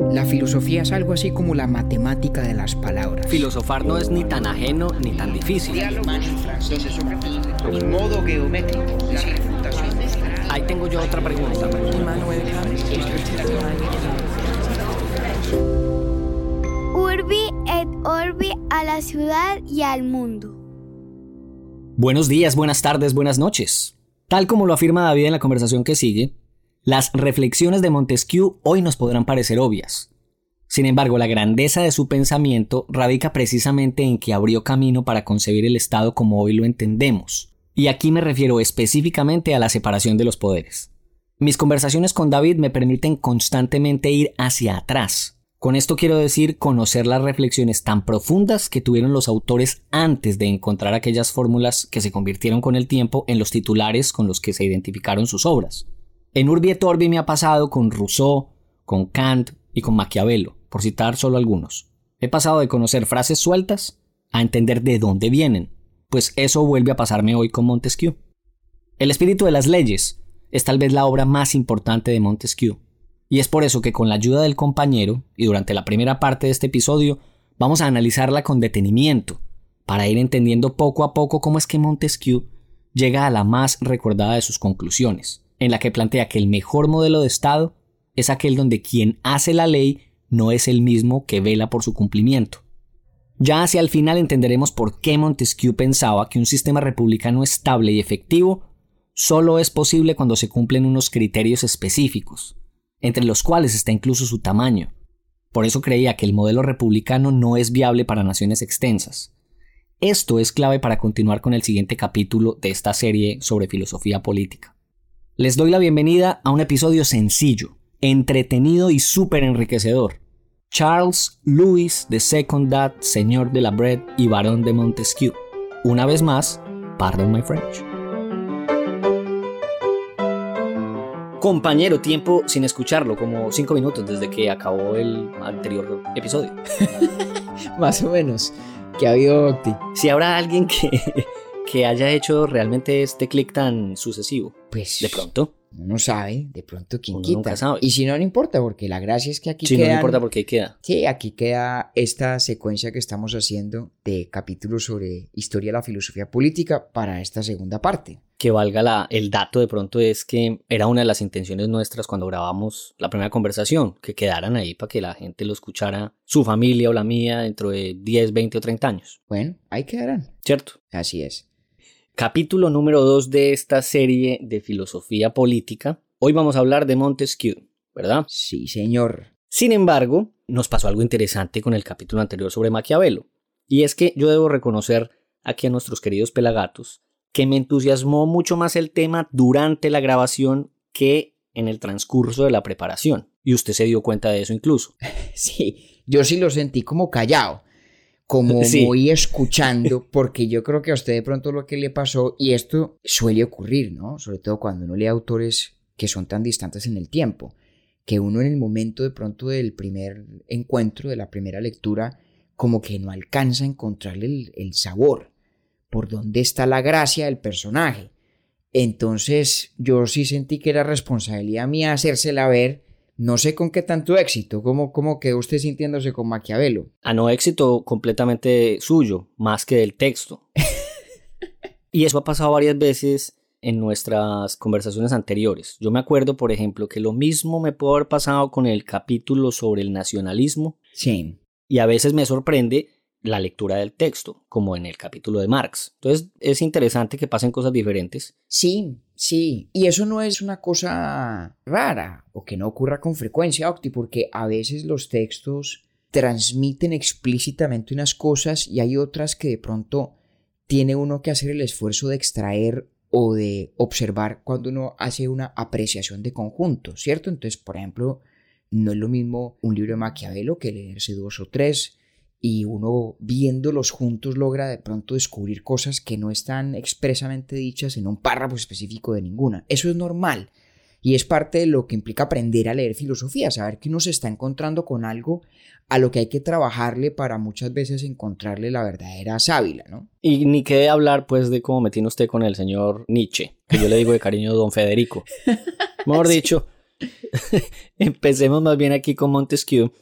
La filosofía es algo así como la matemática de las palabras. Filosofar no es ni tan ajeno ni tan difícil. modo geométrico. Ahí tengo yo otra pregunta. Urbi et Orbi a la ciudad y al mundo. Buenos días, buenas tardes, buenas noches. Tal como lo afirma David en la conversación que sigue, las reflexiones de Montesquieu hoy nos podrán parecer obvias. Sin embargo, la grandeza de su pensamiento radica precisamente en que abrió camino para concebir el Estado como hoy lo entendemos. Y aquí me refiero específicamente a la separación de los poderes. Mis conversaciones con David me permiten constantemente ir hacia atrás. Con esto quiero decir conocer las reflexiones tan profundas que tuvieron los autores antes de encontrar aquellas fórmulas que se convirtieron con el tiempo en los titulares con los que se identificaron sus obras. En Urbi et Orbi me ha pasado con Rousseau, con Kant y con Maquiavelo, por citar solo algunos. He pasado de conocer frases sueltas a entender de dónde vienen, pues eso vuelve a pasarme hoy con Montesquieu. El espíritu de las leyes es tal vez la obra más importante de Montesquieu, y es por eso que con la ayuda del compañero, y durante la primera parte de este episodio, vamos a analizarla con detenimiento, para ir entendiendo poco a poco cómo es que Montesquieu llega a la más recordada de sus conclusiones, en la que plantea que el mejor modelo de Estado es aquel donde quien hace la ley no es el mismo que vela por su cumplimiento. Ya hacia el final entenderemos por qué Montesquieu pensaba que un sistema republicano estable y efectivo solo es posible cuando se cumplen unos criterios específicos, entre los cuales está incluso su tamaño. Por eso creía que el modelo republicano no es viable para naciones extensas. Esto es clave para continuar con el siguiente capítulo de esta serie sobre filosofía política. Les doy la bienvenida a un episodio sencillo, entretenido y súper enriquecedor. Charles Louis de Second Dad, señor de la Bread y barón de Montesquieu. Una vez más, pardon my French. Compañero, tiempo sin escucharlo, como cinco minutos desde que acabó el anterior episodio. Más o menos. Que ha habido. Si habrá alguien que, que haya hecho realmente este clic tan sucesivo. Pues. De pronto. Uno sabe, de pronto quién Uno quita. nunca sabe. Y si no, no importa, porque la gracia es que aquí Si no me importa porque ahí queda. Sí, aquí queda esta secuencia que estamos haciendo de capítulos sobre historia de la filosofía política para esta segunda parte. Que valga la, el dato de pronto es que era una de las intenciones nuestras cuando grabamos la primera conversación, que quedaran ahí para que la gente lo escuchara, su familia o la mía, dentro de 10, 20 o 30 años. Bueno, ahí quedarán. ¿Cierto? Así es. Capítulo número 2 de esta serie de filosofía política. Hoy vamos a hablar de Montesquieu, ¿verdad? Sí, señor. Sin embargo, nos pasó algo interesante con el capítulo anterior sobre Maquiavelo. Y es que yo debo reconocer aquí a nuestros queridos pelagatos que me entusiasmó mucho más el tema durante la grabación que en el transcurso de la preparación. Y usted se dio cuenta de eso incluso. Sí, yo sí lo sentí como callado, como Sí. muy escuchando, porque yo creo que a usted de pronto lo que le pasó, y esto suele ocurrir, ¿no? Sobre todo cuando uno lee autores que son tan distantes en el tiempo, que uno en el momento de pronto del primer encuentro, de la primera lectura, como que no alcanza a encontrarle el, el sabor, por dónde está la gracia del personaje. Entonces yo sí sentí que era responsabilidad mía hacérsela ver, no sé con qué tanto éxito, cómo, cómo quedó usted sintiéndose con Maquiavelo. A no éxito completamente suyo, más que del texto. y eso ha pasado varias veces en nuestras conversaciones anteriores. Yo me acuerdo, por ejemplo, que lo mismo me pudo haber pasado con el capítulo sobre el nacionalismo Sí, y a veces me sorprende la lectura del texto, como en el capítulo de Marx. Entonces es interesante que pasen cosas diferentes. sí, sí. Y eso no es una cosa rara o que no ocurra con frecuencia, Octi, porque a veces los textos transmiten explícitamente unas cosas y hay otras que de pronto tiene uno que hacer el esfuerzo de extraer o de observar cuando uno hace una apreciación de conjunto, ¿cierto? Entonces, por ejemplo, no es lo mismo un libro de Maquiavelo que leerse dos o tres y uno viéndolos juntos logra de pronto descubrir cosas que no están expresamente dichas en un párrafo específico de ninguna. Eso es normal y es parte de lo que implica aprender a leer filosofía, saber que uno se está encontrando con algo a lo que hay que trabajarle para muchas veces encontrarle la verdadera sábila, ¿no? Y ni qué hablar pues de cómo me tiene usted con el señor Nietzsche, que yo le digo de cariño Don Federico. Mejor dicho, Empecemos más bien aquí con Montesquieu,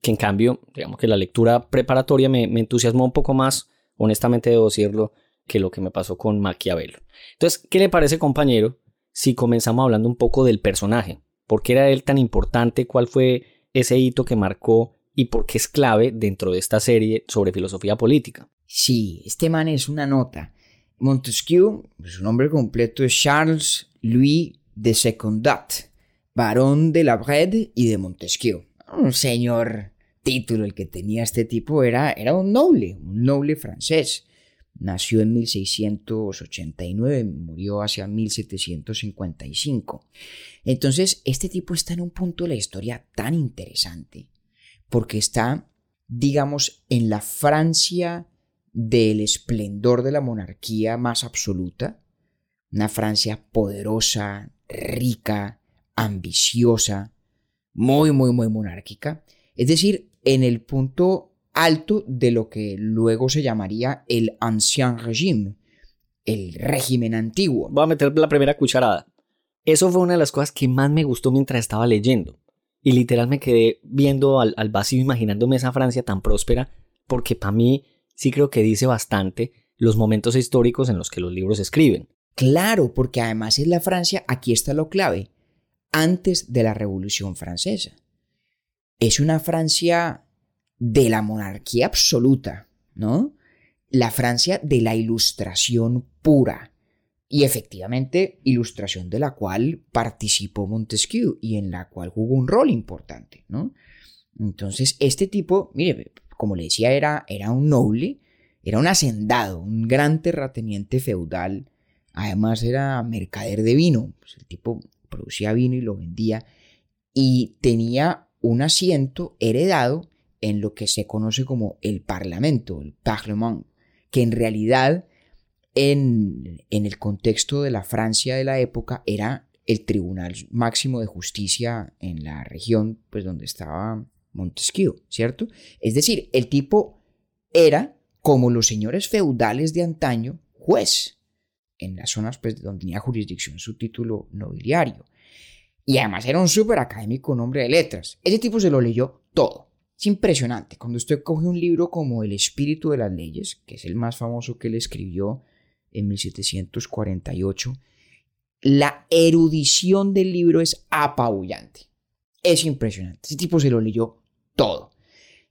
que en cambio, digamos que la lectura preparatoria me, entusiasmó un poco más, honestamente debo decirlo, que lo que me pasó con Maquiavelo. Entonces, ¿qué le parece, compañero, si comenzamos hablando un poco del personaje? ¿Por qué era él tan importante? ¿Cuál fue ese hito que marcó y por qué es clave dentro de esta serie sobre filosofía política? Sí, este man es una nota. Montesquieu, su nombre completo es Charles Louis de Secondat, barón de la Brede y de Montesquieu. Un señor título el que tenía este tipo era, era un noble, un noble francés. Nació en 1689, murió hacia 1755. Entonces, este tipo está en un punto de la historia tan interesante, porque está, digamos, en la Francia del esplendor de la monarquía más absoluta, una Francia poderosa, rica, ambiciosa, muy, muy, muy monárquica, es decir, en el punto alto de lo que luego se llamaría el Ancien Régime, el régimen antiguo. Voy a meter la primera cucharada. Eso fue una de las cosas que más me gustó mientras estaba leyendo. Y literal me quedé viendo al, al vacío, imaginándome esa Francia tan próspera, porque para mí sí creo que dice bastante los momentos históricos en los que los libros escriben. Claro, porque además es la Francia, aquí está lo clave, antes de la Revolución Francesa. Es una Francia de la monarquía absoluta, ¿no? La Francia de la ilustración pura. Y efectivamente, ilustración de la cual participó Montesquieu y en la cual jugó un rol importante, ¿no? Entonces, este tipo, mire, como le decía, era, era un noble, era un hacendado, un gran terrateniente feudal. Además era mercader de vino. Pues el tipo producía vino y lo vendía. Y tenía un asiento heredado en lo que se conoce como el Parlamento, el Parlement, que en realidad en, en, el contexto de la Francia de la época era el Tribunal Máximo de Justicia en la región pues, donde estaba Montesquieu, ¿cierto? Es decir, el tipo era, como los señores feudales de antaño, juez en las zonas pues, donde tenía jurisdicción su título nobiliario. Y además era un súper académico, un hombre de letras. Ese tipo se lo leyó todo. Es impresionante. Cuando usted coge un libro como El espíritu de las leyes, que es el más famoso que él escribió en 1748, la erudición del libro es apabullante. Es impresionante. Ese tipo se lo leyó todo.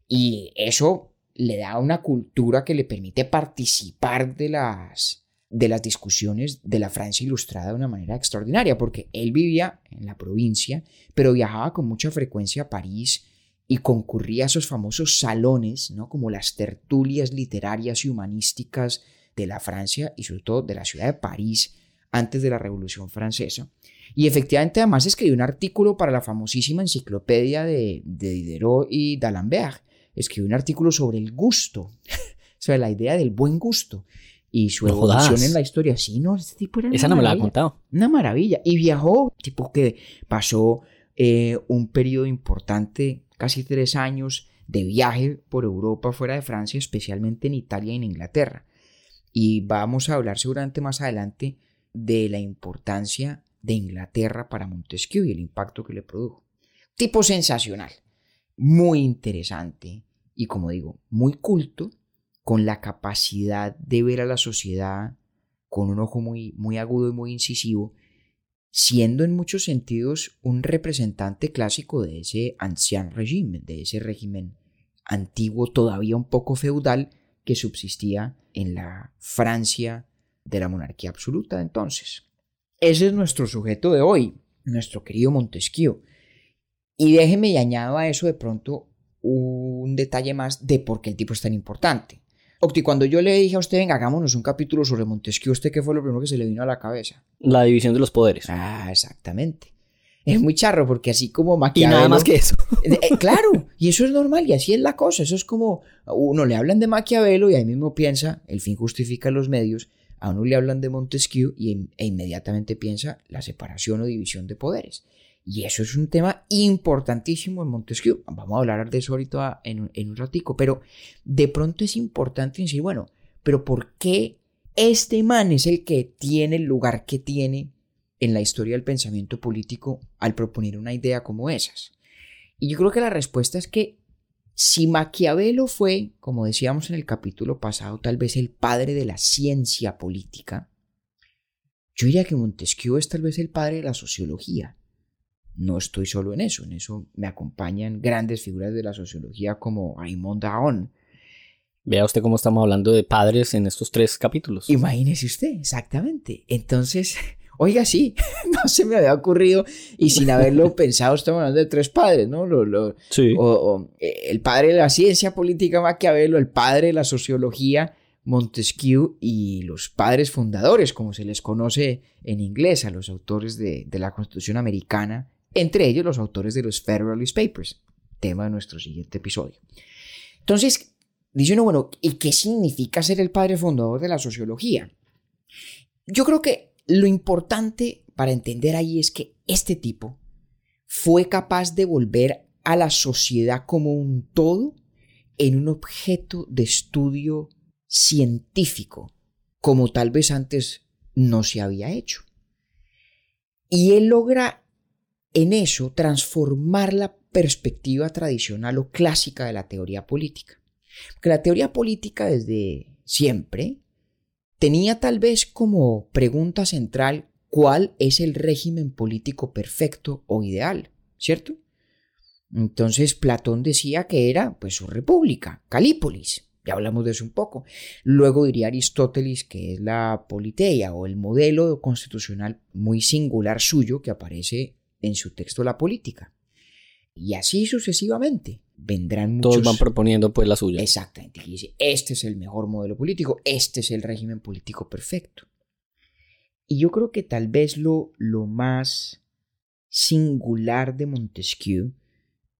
Y eso le da una cultura que le permite participar de las, de las discusiones de la Francia ilustrada de una manera extraordinaria, porque él vivía en la provincia, pero viajaba con mucha frecuencia a París y concurría a esos famosos salones, ¿no? como las tertulias literarias y humanísticas de la Francia y sobre todo de la ciudad de París antes de la Revolución Francesa. Y efectivamente además escribió un artículo para la famosísima enciclopedia de, Diderot y d'Alembert. Escribió un artículo sobre el gusto, sobre la idea del buen gusto y su evolución en la historia. Sí, no, este tipo era Esa no me la ha contado. Una maravilla. Y viajó, tipo que pasó eh, un periodo importante, casi tres años, de viaje por Europa, fuera de Francia, especialmente en Italia y en Inglaterra. Y vamos a hablar seguramente más adelante de la importancia de Inglaterra para Montesquieu y el impacto que le produjo. Tipo sensacional, muy interesante y como digo, muy culto, con la capacidad de ver a la sociedad con un ojo muy, muy agudo y muy incisivo, siendo en muchos sentidos un representante clásico de ese ancien régimen, de ese régimen antiguo, todavía un poco feudal, que subsistía en la Francia de la monarquía absoluta entonces. Ese es nuestro sujeto de hoy, nuestro querido Montesquieu. Y déjeme añado a eso de pronto un detalle más de por qué el tipo es tan importante. Octi, cuando yo le dije a usted, venga, hagámonos un capítulo sobre Montesquieu, ¿usted qué fue lo primero que se le vino a la cabeza? La división de los poderes. Ah, exactamente. Es muy charro porque así como Maquiavelo... Y nada más que eso. Eh, eh, claro, y eso es normal y así es la cosa. Eso es como uno le hablan de Maquiavelo y ahí mismo piensa, el fin justifica los medios a uno le hablan de Montesquieu y, e inmediatamente piensa la separación o división de poderes. Y eso es un tema importantísimo en Montesquieu. Vamos a hablar de eso ahorita en, en un ratico, pero de pronto es importante decir, bueno, pero ¿por qué este man es el que tiene el lugar que tiene en la historia del pensamiento político al proponer una idea como esas? Y yo creo que la respuesta es que si Maquiavelo fue, como decíamos en el capítulo pasado, tal vez el padre de la ciencia política, yo diría que Montesquieu es tal vez el padre de la sociología. No estoy solo en eso, en eso me acompañan grandes figuras de la sociología como Raymond Aron. Vea usted cómo estamos hablando de padres en estos tres capítulos. Imagínese usted, exactamente. Entonces, Oiga, sí, no se me había ocurrido y sin haberlo pensado estamos hablando de tres padres, ¿no? sí. Eh, el padre de la ciencia política Maquiavelo, el padre de la sociología Montesquieu y los padres fundadores, como se les conoce en inglés a los autores de, de la Constitución americana, entre ellos los autores de los Federalist Papers, tema de nuestro siguiente episodio. Entonces, dice uno, bueno, ¿y qué significa ser el padre fundador de la sociología? Yo creo que lo importante para entender ahí es que este tipo fue capaz de volver a la sociedad como un todo en un objeto de estudio científico, como tal vez antes no se había hecho. Y él logra en eso transformar la perspectiva tradicional o clásica de la teoría política. Porque la teoría política desde siempre tenía tal vez como pregunta central cuál es el régimen político perfecto o ideal, ¿cierto? Entonces Platón decía que era pues su república, Calípolis. Ya hablamos de eso un poco. Luego diría Aristóteles que es la politeia o el modelo constitucional muy singular suyo que aparece en su texto La política. Y así sucesivamente vendrán muchos... Todos van proponiendo pues la suya. Exactamente. Y dice, este es el mejor modelo político, este es el régimen político perfecto. Y yo creo que tal vez lo, lo más singular de Montesquieu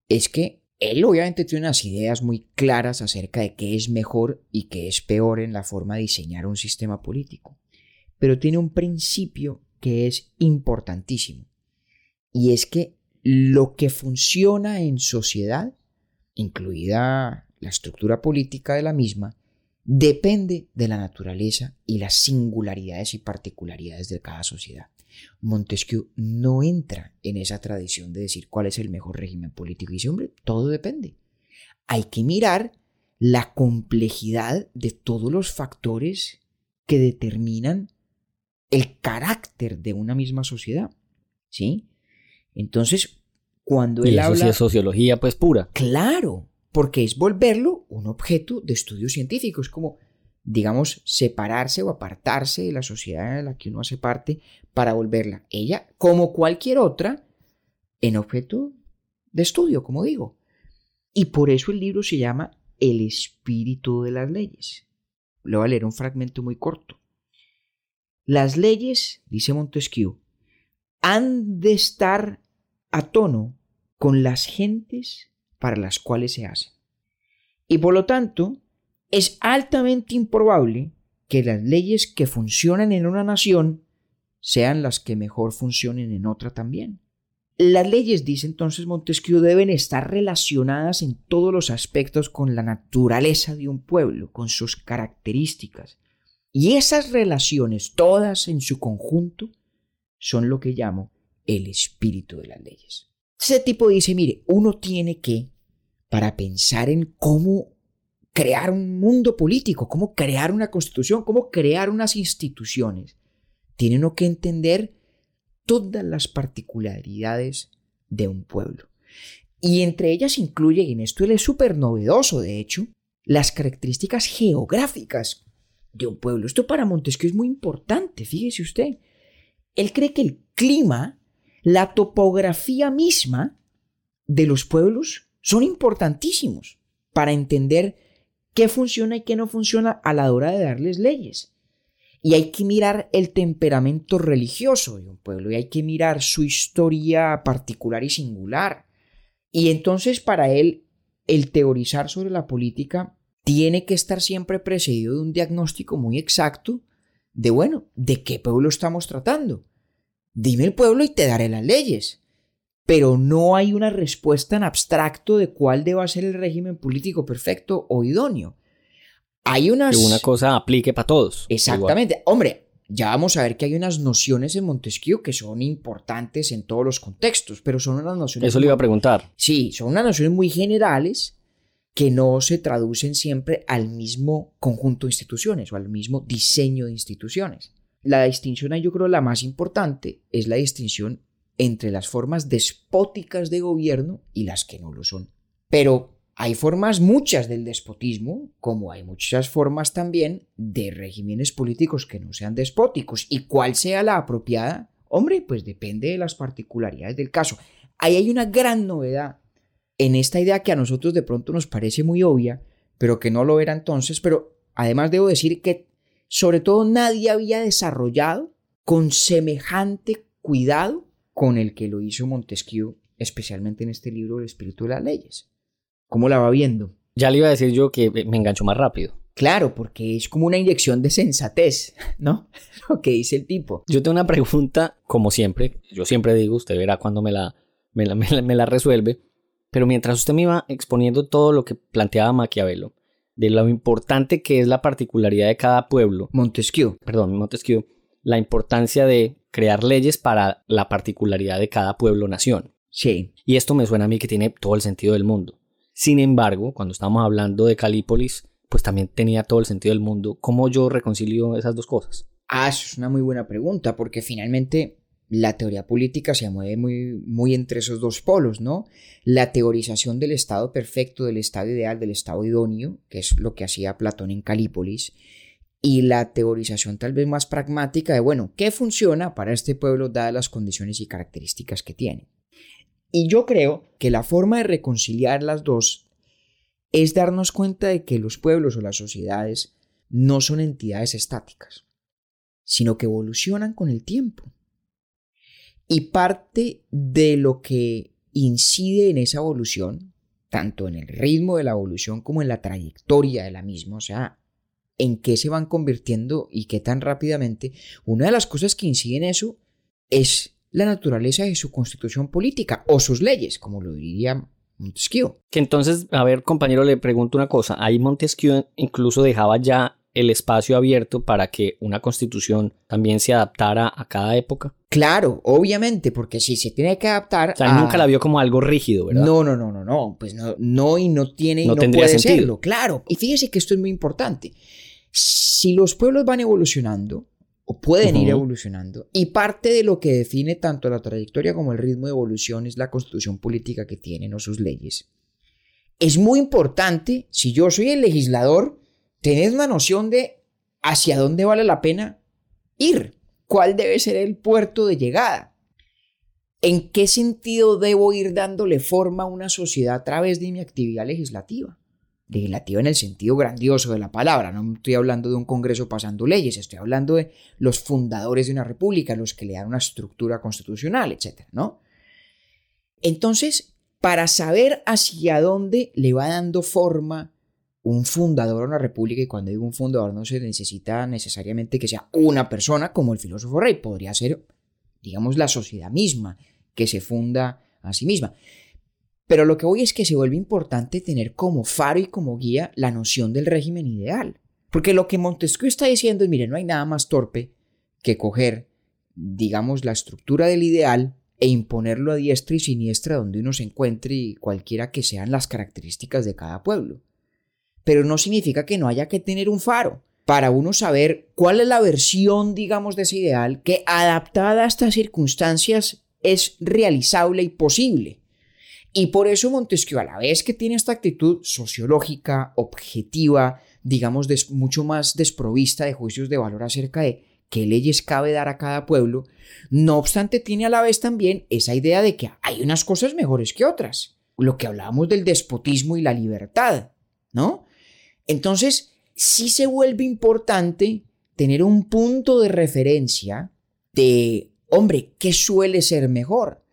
es que él obviamente tiene unas ideas muy claras acerca de qué es mejor y qué es peor en la forma de diseñar un sistema político. Pero tiene un principio que es importantísimo. Y es que lo que funciona en sociedad incluida la estructura política de la misma, depende de la naturaleza y las singularidades y particularidades de cada sociedad. Montesquieu no entra en esa tradición de decir cuál es el mejor régimen político. Y dice, hombre, todo depende. Hay que mirar la complejidad de todos los factores que determinan el carácter de una misma sociedad. ¿Sí? Entonces, cuando él habla... es sociología pues pura. Claro, porque es volverlo un objeto de estudio científico. Es como, digamos, separarse o apartarse de la sociedad en la que uno hace parte para volverla, ella, como cualquier otra, en objeto de estudio, como digo. Y por eso el libro se llama El espíritu de las leyes. Le voy a leer un fragmento muy corto. Las leyes, dice Montesquieu, han de estar a tono con las gentes para las cuales se hacen. Y por lo tanto, es altamente improbable que las leyes que funcionan en una nación sean las que mejor funcionen en otra también. Las leyes, dice entonces Montesquieu, deben estar relacionadas en todos los aspectos con la naturaleza de un pueblo, con sus características. Y esas relaciones, todas en su conjunto, son lo que llamo el espíritu de las leyes. Ese tipo dice, mire, uno tiene que, para pensar en cómo crear un mundo político, cómo crear una constitución, cómo crear unas instituciones, tiene uno que entender todas las particularidades de un pueblo. Y entre ellas incluye, y en esto él es súper novedoso, de hecho, las características geográficas de un pueblo. Esto para Montesquieu es muy importante, fíjese usted. Él cree que el clima la topografía misma de los pueblos son importantísimos para entender qué funciona y qué no funciona a la hora de darles leyes. Y hay que mirar el temperamento religioso de un pueblo y hay que mirar su historia particular y singular. Y entonces para él el teorizar sobre la política tiene que estar siempre precedido de un diagnóstico muy exacto de, bueno, ¿de qué pueblo estamos tratando? Dime el pueblo y te daré las leyes. Pero no hay una respuesta en abstracto de cuál deba ser el régimen político perfecto o idóneo. Hay unas... Que una cosa aplique para todos. Exactamente. Hombre, ya vamos a ver que hay unas nociones en Montesquieu que son importantes en todos los contextos, pero son unas nociones... Eso le iba a preguntar. Sí, son unas nociones muy generales que no se traducen siempre al mismo conjunto de instituciones o al mismo diseño de instituciones. La distinción yo creo la más importante es la distinción entre las formas despóticas de gobierno y las que no lo son. Pero hay formas muchas del despotismo, como hay muchas formas también de regímenes políticos que no sean despóticos. Y cuál sea la apropiada, hombre, pues depende de las particularidades del caso. Ahí hay una gran novedad en esta idea que a nosotros de pronto nos parece muy obvia, pero que no lo era entonces, pero además debo decir que sobre todo nadie había desarrollado con semejante cuidado con el que lo hizo Montesquieu, especialmente en este libro El espíritu de las leyes. ¿Cómo la va viendo? Ya le iba a decir yo que me engancho más rápido. Claro, porque es como una inyección de sensatez, ¿no? Lo que dice el tipo. Yo tengo una pregunta, como siempre, yo siempre digo, usted verá cuando me la, me la, me la resuelve, pero mientras usted me iba exponiendo todo lo que planteaba Maquiavelo, de lo importante que es la particularidad de cada pueblo. Montesquieu. Perdón, Montesquieu. La importancia de crear leyes para la particularidad de cada pueblo-nación. Sí. Y esto me suena a mí que tiene todo el sentido del mundo. Sin embargo, cuando estamos hablando de Calípolis, pues también tenía todo el sentido del mundo. ¿Cómo yo reconcilio esas dos cosas? Ah, eso es una muy buena pregunta, porque finalmente la teoría política se mueve muy, muy entre esos dos polos, ¿no? La teorización del estado perfecto, del estado ideal, del estado idóneo, que es lo que hacía Platón en Calípolis, y la teorización tal vez más pragmática de, bueno, ¿qué funciona para este pueblo dadas las condiciones y características que tiene? Y yo creo que la forma de reconciliar las dos es darnos cuenta de que los pueblos o las sociedades no son entidades estáticas, sino que evolucionan con el tiempo. Y parte de lo que incide en esa evolución, tanto en el ritmo de la evolución como en la trayectoria de la misma, o sea, en qué se van convirtiendo y qué tan rápidamente, una de las cosas que incide en eso es la naturaleza de su constitución política o sus leyes, como lo diría Montesquieu. Que entonces, a ver, compañero, le pregunto una cosa. Ahí Montesquieu incluso dejaba ya el espacio abierto para que una constitución también se adaptara a cada época. Claro, obviamente, porque si se tiene que adaptar. O sea, nunca la vio como algo rígido, ¿verdad? No, no, no, no, no. Pues no, no y no tiene y no, tendría puede sentido. Serlo, claro. Y fíjese que esto es muy importante. Si los pueblos van evolucionando, o pueden ir evolucionando, y parte de lo que define tanto la trayectoria como el ritmo de evolución es la constitución política que tienen o sus leyes. Es muy importante, si yo soy el legislador, tener una noción de hacia dónde vale la pena ir, cuál debe ser el puerto de llegada, en qué sentido debo ir dándole forma a una sociedad a través de mi actividad legislativa. Legislativa en el sentido grandioso de la palabra, no estoy hablando de un Congreso pasando leyes, estoy hablando de los fundadores de una república, los que le dan una estructura constitucional, etc. ¿no? Entonces, para saber hacia dónde le va dando forma un fundador de una república, y cuando digo un fundador no se necesita necesariamente que sea una persona como el filósofo rey, podría ser, digamos, la sociedad misma que se funda a sí misma. Pero lo que voy es que se vuelve importante tener como faro y como guía la noción del régimen ideal. Porque lo que Montesquieu está diciendo es, mire, no hay nada más torpe que coger, digamos, la estructura del ideal e imponerlo a diestra y siniestra donde uno se encuentre y cualquiera que sean las características de cada pueblo pero no significa que no haya que tener un faro para uno saber cuál es la versión, digamos, de ese ideal que adaptada a estas circunstancias es realizable y posible. Y por eso Montesquieu, a la vez que tiene esta actitud sociológica, objetiva, digamos, mucho más desprovista de juicios de valor acerca de qué leyes cabe dar a cada pueblo, no obstante tiene a la vez también esa idea de que hay unas cosas mejores que otras. Lo que hablábamos del despotismo y la libertad, ¿no? Entonces, sí se vuelve importante tener un punto de referencia de, hombre, ¿qué suele ser mejor?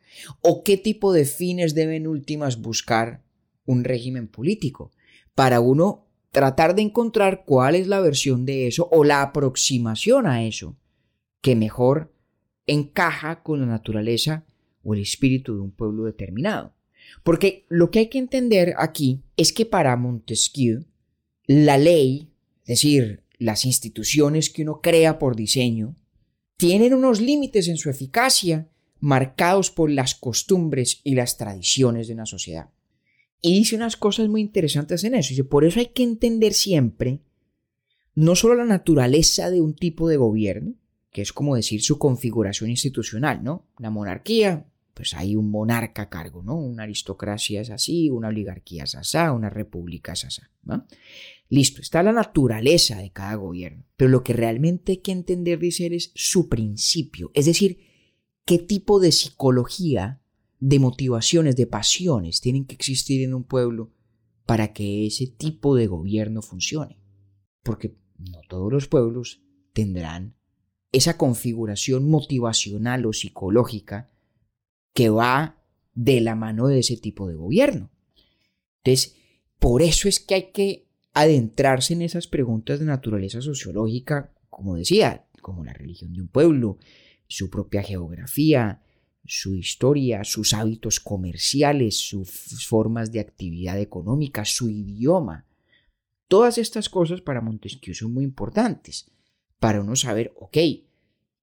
¿O qué tipo de fines deben últimas buscar un régimen político? Para uno tratar de encontrar cuál es la versión de eso o la aproximación a eso que mejor encaja con la naturaleza o el espíritu de un pueblo determinado. Porque lo que hay que entender aquí es que para Montesquieu la ley, es decir, las instituciones que uno crea por diseño, tienen unos límites en su eficacia marcados por las costumbres y las tradiciones de una sociedad. Y dice unas cosas muy interesantes en eso. Dice, por eso hay que entender siempre no solo la naturaleza de un tipo de gobierno, que es como decir su configuración institucional, ¿no? Una monarquía, pues hay un monarca a cargo, ¿no? Una aristocracia es así, una oligarquía es así, una república es así, ¿no? Listo, está la naturaleza de cada gobierno, pero lo que realmente hay que entender, dice él, es su principio, es decir, qué tipo de psicología, de motivaciones, de pasiones tienen que existir en un pueblo para que ese tipo de gobierno funcione. Porque no todos los pueblos tendrán esa configuración motivacional o psicológica que va de la mano de ese tipo de gobierno. Entonces, por eso es que hay que adentrarse en esas preguntas de naturaleza sociológica, como decía, como la religión de un pueblo, su propia geografía, su historia, sus hábitos comerciales, sus formas de actividad económica, su idioma. Todas estas cosas para Montesquieu son muy importantes, para uno saber, ok,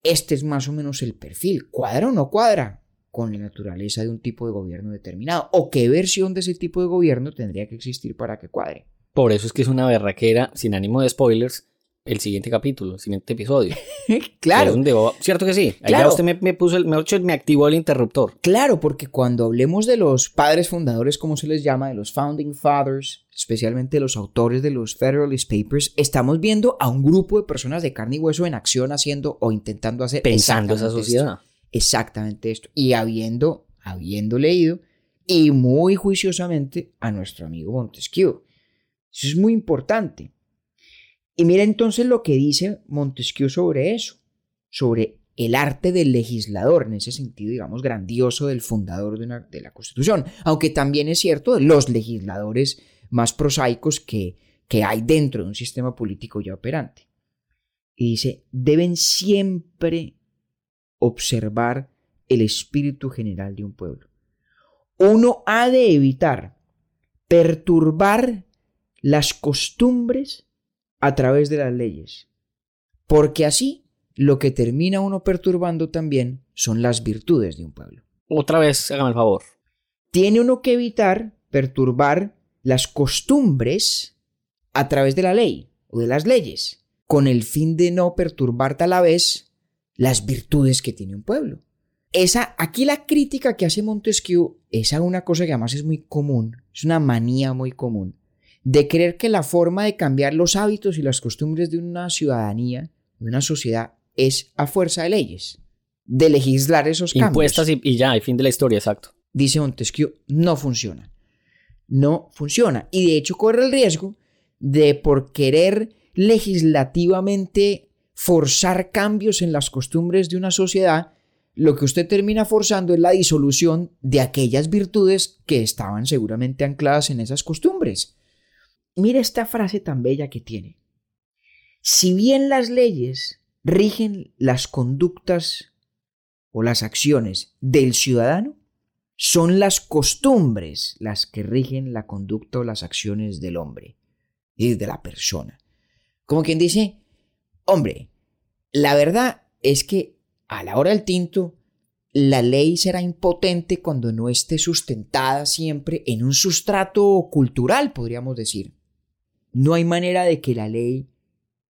este es más o menos el perfil, ¿cuadra o no cuadra con la naturaleza de un tipo de gobierno determinado? ¿O qué versión de ese tipo de gobierno tendría que existir para que cuadre? Por eso es que es una berraquera, sin ánimo de spoilers, el siguiente capítulo, el siguiente episodio. claro. Cierto que sí. Allá usted me, puso el, me activó el interruptor. Claro, porque cuando hablemos de los padres fundadores, como se les llama, de los founding fathers, especialmente los autores de los Federalist Papers, estamos viendo a un grupo de personas de carne y hueso en acción haciendo o intentando hacer. Pensando esa sociedad. Exactamente esto. Y habiendo, habiendo leído y muy juiciosamente a nuestro amigo Montesquieu. Eso es muy importante. Y mira entonces lo que dice Montesquieu sobre eso, sobre el arte del legislador, en ese sentido, digamos, grandioso del fundador de, de la Constitución, aunque también es cierto de los legisladores más prosaicos que, que hay dentro de un sistema político ya operante. Y dice, deben siempre observar el espíritu general de un pueblo. Uno ha de evitar perturbar las costumbres a través de las leyes. Porque así lo que termina uno perturbando también son las virtudes de un pueblo. Otra vez, hágame el favor. Tiene uno que evitar perturbar las costumbres a través de la ley o de las leyes, con el fin de no perturbar a la vez las virtudes que tiene un pueblo. Esa, aquí la crítica que hace Montesquieu es a una cosa que además es muy común, es una manía muy común, de creer que la forma de cambiar los hábitos y las costumbres de una ciudadanía, de una sociedad, es a fuerza de leyes, de legislar esos cambios. Impuestas y, ya, el fin de la historia, exacto. Dice Montesquieu, no funciona. No funciona. Y de hecho corre el riesgo de por querer legislativamente forzar cambios en las costumbres de una sociedad, lo que usted termina forzando es la disolución de aquellas virtudes que estaban seguramente ancladas en esas costumbres. Mira esta frase tan bella que tiene. Si bien las leyes rigen las conductas o las acciones del ciudadano, son las costumbres las que rigen la conducta o las acciones del hombre y de la persona. Como quien dice, hombre, la verdad es que a la hora del tinto, la ley será impotente cuando no esté sustentada siempre en un sustrato cultural, podríamos decir. No hay manera de que la ley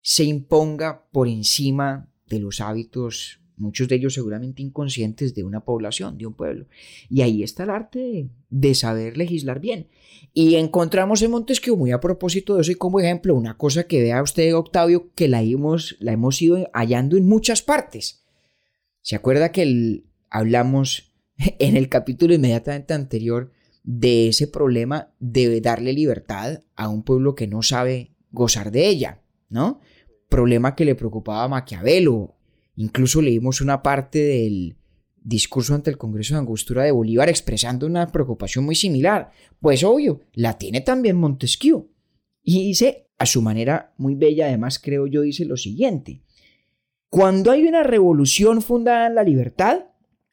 se imponga por encima de los hábitos, muchos de ellos seguramente inconscientes, de una población, de un pueblo. Y ahí está el arte de, saber legislar bien. Y encontramos en Montesquieu, muy a propósito de eso y como ejemplo, una cosa que vea usted, Octavio, que la hemos, la hemos ido hallando en muchas partes. ¿Se acuerda que hablamos en el capítulo inmediatamente anterior de ese problema de darle libertad a un pueblo que no sabe gozar de ella, ¿no? Problema que le preocupaba a Maquiavelo. Incluso leímos una parte del discurso ante el Congreso de Angostura de Bolívar expresando una preocupación muy similar. Pues obvio, la tiene también Montesquieu. Y dice, a su manera muy bella, además creo yo, dice lo siguiente. Cuando hay una revolución fundada en la libertad,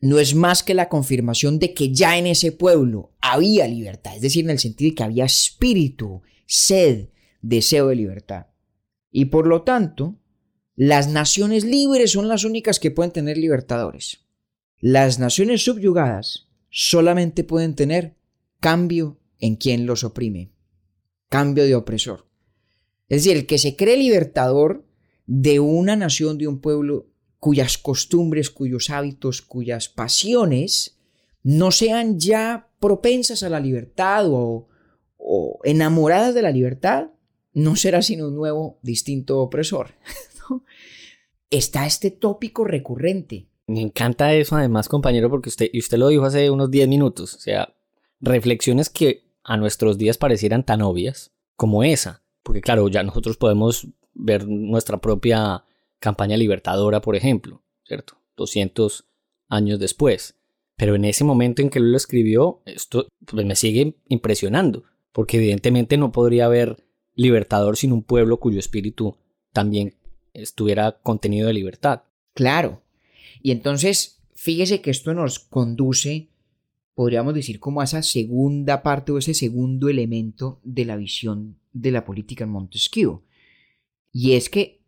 no es más que la confirmación de que ya en ese pueblo había libertad, es decir, en el sentido de que había espíritu, sed, deseo de libertad. Y por lo tanto, Las naciones libres son las únicas que pueden tener libertadores. Las naciones subyugadas solamente pueden tener cambio en quien los oprime, cambio de opresor. Es decir, el que se cree libertador de una nación, de un pueblo, cuyas costumbres, cuyos hábitos, cuyas pasiones no sean ya propensas a la libertad o, o enamoradas de la libertad, no será sino un nuevo, distinto opresor. Está este tópico recurrente. Me encanta eso además, compañero, porque usted, y usted lo dijo hace unos 10 minutos, o sea, reflexiones que a nuestros días parecieran tan obvias como esa, porque claro, ya nosotros podemos ver nuestra propia campaña libertadora, por ejemplo, ¿cierto? 200 años después. Pero en ese momento en que él lo escribió, esto pues, me sigue impresionando, porque evidentemente no podría haber libertador sin un pueblo cuyo espíritu también estuviera contenido de libertad. Claro. Y entonces, fíjese que esto nos conduce, podríamos decir, como a esa segunda parte o ese segundo elemento de la visión de la política en Montesquieu. Y es que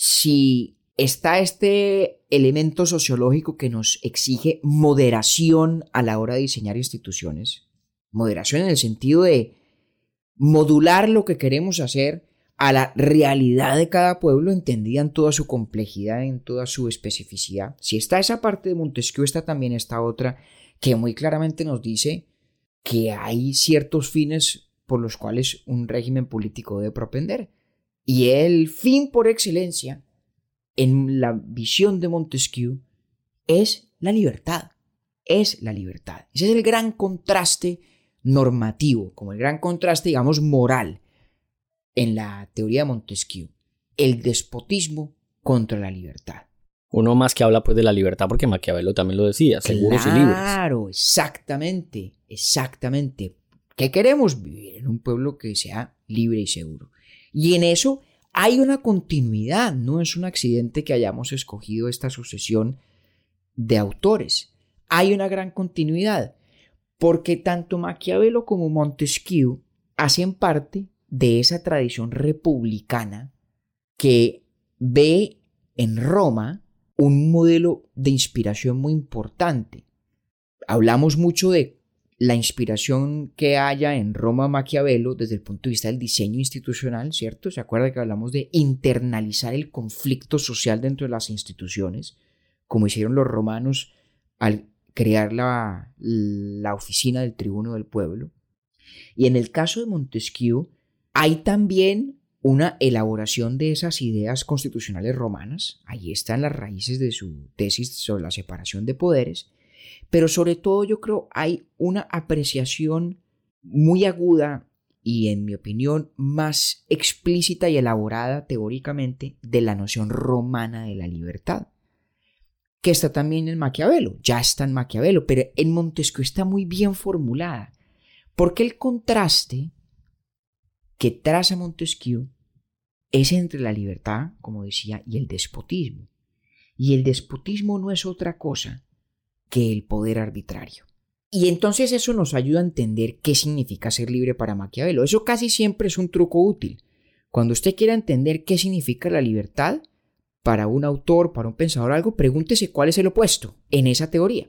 si está este elemento sociológico que nos exige moderación a la hora de diseñar instituciones, moderación en el sentido de modular lo que queremos hacer a la realidad de cada pueblo entendida en toda su complejidad, en toda su especificidad. Si está esa parte de Montesquieu, está también esta otra que muy claramente nos dice que hay ciertos fines por los cuales un régimen político debe propender. Y el fin por excelencia en la visión de Montesquieu es la libertad. Es la libertad. Ese es el gran contraste normativo, como el gran contraste, digamos, moral en la teoría de Montesquieu. El despotismo contra la libertad. Uno más que habla pues de la libertad porque Maquiavelo también lo decía, seguros claro, y libres. Claro, exactamente, exactamente. ¿Qué queremos? Vivir en un pueblo que sea libre y seguro. Y en eso hay una continuidad, no es un accidente que hayamos escogido esta sucesión de autores. Hay una gran continuidad, porque tanto Maquiavelo como Montesquieu hacen parte de esa tradición republicana que ve en Roma un modelo de inspiración muy importante. Hablamos mucho de la inspiración que haya en Roma Maquiavelo desde el punto de vista del diseño institucional, ¿cierto? ¿Se acuerda que hablamos de internalizar el conflicto social dentro de las instituciones, como hicieron los romanos al crear la, la oficina del tribuno del pueblo? Y en el caso de Montesquieu, hay también una elaboración de esas ideas constitucionales romanas, ahí están las raíces de su tesis sobre la separación de poderes, pero sobre todo yo creo hay una apreciación muy aguda y en mi opinión más explícita y elaborada teóricamente de la noción romana de la libertad, que está también en Maquiavelo, ya está en Maquiavelo, pero en Montesquieu está muy bien formulada, porque el contraste que traza Montesquieu es entre la libertad, como decía, y el despotismo. Y el despotismo no es otra cosa que el poder arbitrario. Y entonces eso nos ayuda a entender qué significa ser libre para Maquiavelo. Eso casi siempre es un truco útil. Cuando usted quiera entender qué significa la libertad, para un autor, para un pensador, algo, pregúntese cuál es el opuesto en esa teoría.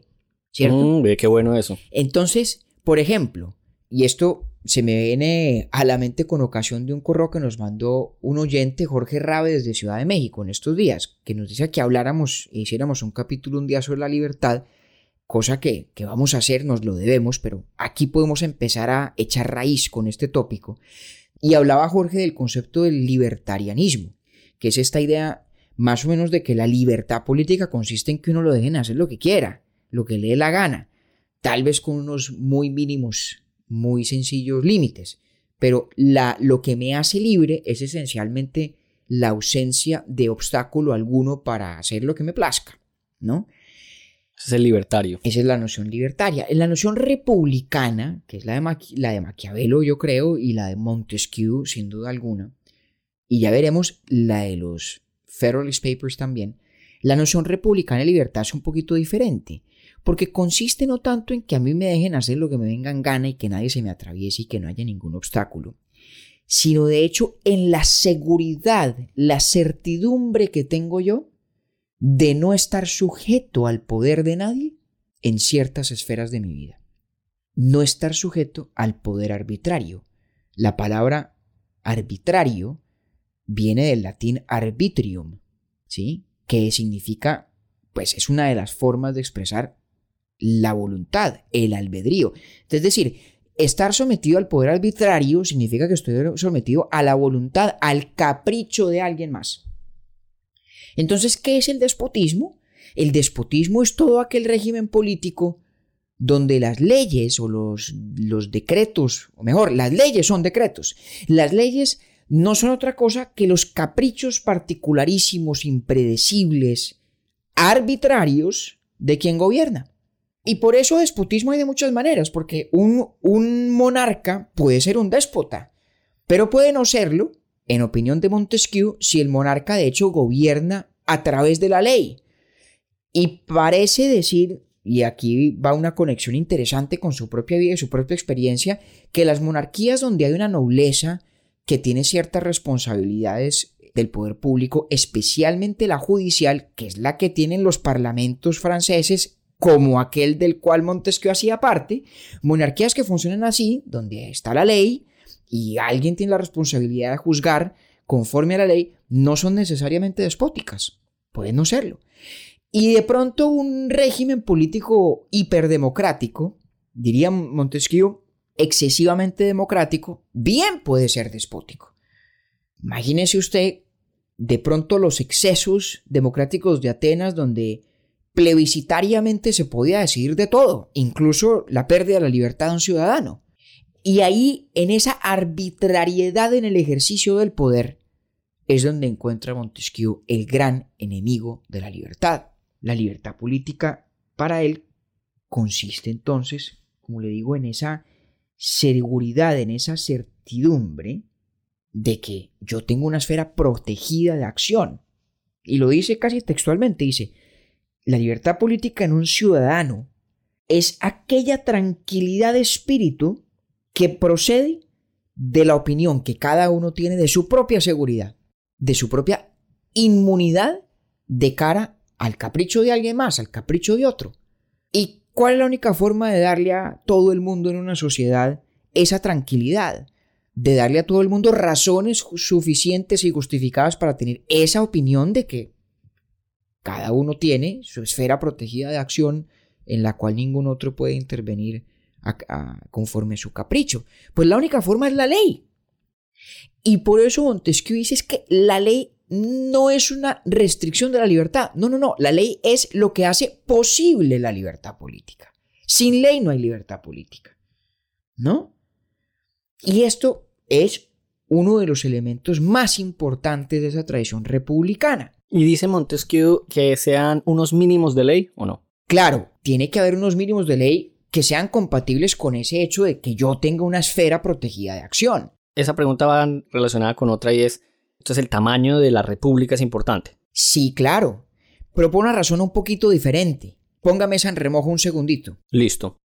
¿Cierto? Mm, qué bueno eso. Entonces, por ejemplo, y esto se me viene a la mente con ocasión de un correo que nos mandó un oyente, Jorge Rabe, desde Ciudad de México en estos días, que nos decía que habláramos e hiciéramos un capítulo un día sobre la libertad cosa que, que, vamos a hacer, nos lo debemos, pero aquí podemos empezar a echar raíz con este tópico. Y hablaba Jorge del concepto del libertarianismo, que es esta idea más o menos de que la libertad política consiste en que uno lo dejen hacer lo que quiera, lo que le dé la gana, tal vez con unos muy mínimos, muy sencillos límites, pero la, lo que me hace libre es esencialmente la ausencia de obstáculo alguno para hacer lo que me plazca, ¿no? Ese es el libertario. Esa es la noción libertaria. La noción republicana, que es la de, Maqui la de Maquiavelo, yo creo, y la de Montesquieu, sin duda alguna, y ya veremos la de los Federalist Papers también, la noción republicana de libertad es un poquito diferente, porque consiste no tanto en que a mí me dejen hacer lo que me venga en gana y que nadie se me atraviese y que no haya ningún obstáculo, sino de hecho en la seguridad, la certidumbre que tengo yo de no estar sujeto al poder de nadie en ciertas esferas de mi vida. No estar sujeto al poder arbitrario. La palabra arbitrario viene del latín arbitrium, ¿sí? Que significa, pues es una de las formas de expresar la voluntad, el albedrío. Es decir, estar sometido al poder arbitrario significa que estoy sometido a la voluntad, al capricho de alguien más. Entonces, ¿qué es el despotismo? El despotismo es todo aquel régimen político donde las leyes o los, los decretos, o mejor, las leyes son decretos. Las leyes no son otra cosa que los caprichos particularísimos, impredecibles, arbitrarios de quien gobierna. Y por eso despotismo hay de muchas maneras, porque un, un monarca puede ser un déspota, pero puede no serlo, en opinión de Montesquieu, si el monarca de hecho gobierna a través de la ley. Y parece decir, y aquí va una conexión interesante con su propia vida y su propia experiencia, que las monarquías donde hay una nobleza que tiene ciertas responsabilidades del poder público, especialmente la judicial, que es la que tienen los parlamentos franceses, como aquel del cual Montesquieu hacía parte, monarquías que funcionan así, donde está la ley y alguien tiene la responsabilidad de juzgar conforme a la ley, no son necesariamente despóticas, pueden no serlo. Y de pronto un régimen político hiperdemocrático, diría Montesquieu, excesivamente democrático, bien puede ser despótico. Imagínese usted de pronto los excesos democráticos de Atenas donde plebiscitariamente se podía decidir de todo, incluso la pérdida de la libertad de un ciudadano. Y ahí, en esa arbitrariedad en el ejercicio del poder, es donde encuentra Montesquieu el gran enemigo de la libertad. La libertad política para él consiste entonces, como le digo, en esa seguridad, en esa certidumbre de que yo tengo una esfera protegida de acción. Y lo dice casi textualmente, dice, la libertad política en un ciudadano es aquella tranquilidad de espíritu que procede de la opinión que cada uno tiene de su propia seguridad, de su propia inmunidad de cara al capricho de alguien más, al capricho de otro. ¿Y cuál es la única forma de darle a todo el mundo en una sociedad esa tranquilidad? De darle a todo el mundo razones suficientes y justificadas para tener esa opinión de que cada uno tiene su esfera protegida de acción en la cual ningún otro puede intervenir conforme a su capricho. Pues la única forma es la ley. Y por eso Montesquieu dice es que la ley no es una restricción de la libertad. No, no, no. La ley es lo que hace posible la libertad política. Sin ley no hay libertad política. ¿No? Y esto es uno de los elementos más importantes de esa tradición republicana. ¿Y dice Montesquieu que sean unos mínimos de ley o no? Claro, tiene que haber unos mínimos de ley que sean compatibles con ese hecho de que yo tenga una esfera protegida de acción. Esa pregunta va relacionada con otra y es, entonces el tamaño de la república es importante. Sí, claro, pero por una razón un poquito diferente. Póngame esa en remojo un segundito. Listo.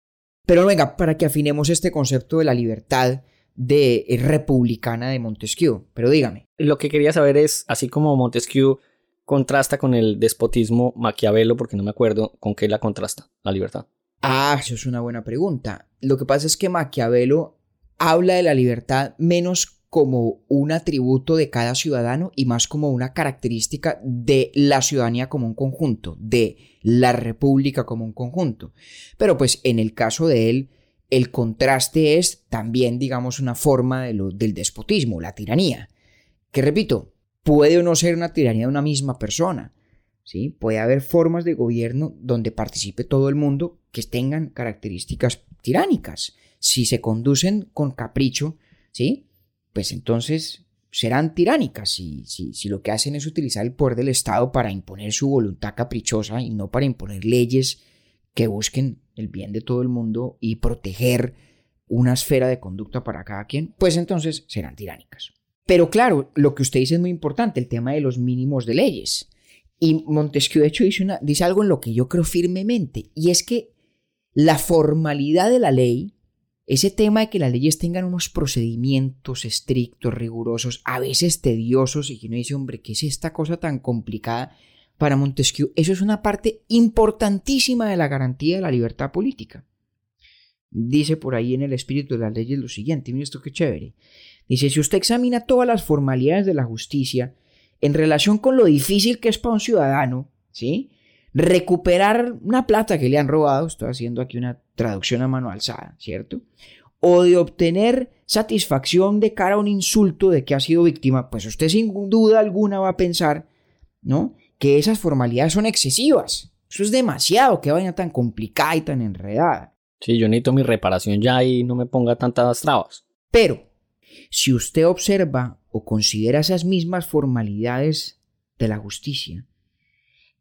Pero venga, para que afinemos este concepto de la libertad de eh, republicana de Montesquieu. Pero dígame. Lo que quería saber es, así como Montesquieu contrasta con el despotismo Maquiavelo, porque no me acuerdo con qué la contrasta, la libertad. Ah, eso es una buena pregunta. Lo que pasa es que Maquiavelo habla de la libertad menos como un atributo de cada ciudadano y más como una característica de la ciudadanía como un conjunto, de la república como un conjunto. Pero pues en el caso de él, el contraste es también, digamos, una forma del despotismo, la tiranía. Que repito, puede o no ser una tiranía de una misma persona. ¿sí? Puede haber formas de gobierno donde participe todo el mundo que tengan características tiránicas. Si se conducen con capricho, ¿sí? pues entonces serán tiránicas si, si, si, lo que hacen es utilizar el poder del Estado para imponer su voluntad caprichosa y no para imponer leyes que busquen el bien de todo el mundo y proteger una esfera de conducta para cada quien, pues entonces serán tiránicas. Pero claro, lo que usted dice es muy importante, el tema de los mínimos de leyes. Y Montesquieu, de hecho, dice, una, dice algo en lo que yo creo firmemente, y es que la formalidad de la ley ese tema de que las leyes tengan unos procedimientos estrictos, rigurosos, a veces tediosos, y que uno dice, hombre, ¿qué es esta cosa tan complicada para Montesquieu? Eso es una parte importantísima de la garantía de la libertad política. Dice por ahí en el espíritu de las leyes lo siguiente, mira esto qué chévere. Dice, si usted examina todas las formalidades de la justicia en relación con lo difícil que es para un ciudadano, ¿sí? recuperar una plata que le han robado, estoy haciendo aquí una traducción a mano alzada, ¿cierto? O de obtener satisfacción de cara a un insulto de que ha sido víctima, pues usted sin duda alguna va a pensar, ¿no? Que esas formalidades son excesivas. Eso es demasiado, que vaya tan complicada y tan enredada. Sí, yo necesito mi reparación ya y no me ponga tantas trabas. Pero, si usted observa o considera esas mismas formalidades de la justicia,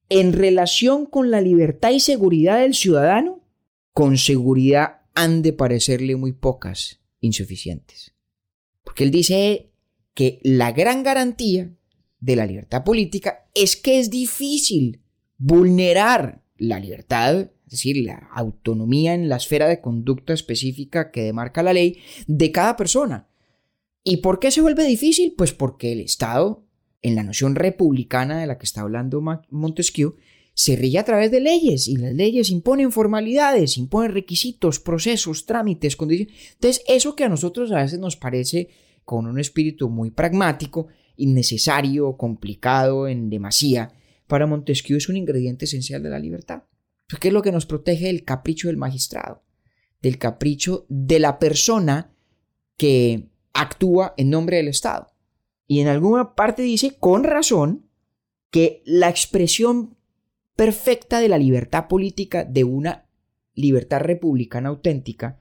en relación con la libertad y seguridad del ciudadano, con seguridad han de parecerle muy pocas, insuficientes. Porque él dice que la gran garantía de la libertad política es que es difícil vulnerar la libertad, es decir, la autonomía en la esfera de conducta específica que demarca la ley de cada persona. ¿Y por qué se vuelve difícil? Pues porque el Estado en la noción republicana de la que está hablando Montesquieu, se rige a través de leyes y las leyes imponen formalidades, imponen requisitos, procesos, trámites, condiciones. Entonces, eso que a nosotros a veces nos parece con un espíritu muy pragmático, innecesario, complicado, en demasía, para Montesquieu es un ingrediente esencial de la libertad. ¿Qué es lo que nos protege del capricho del magistrado? Del capricho de la persona que actúa en nombre del Estado. Y en alguna parte dice, con razón, que la expresión perfecta de la libertad política, de una libertad republicana auténtica,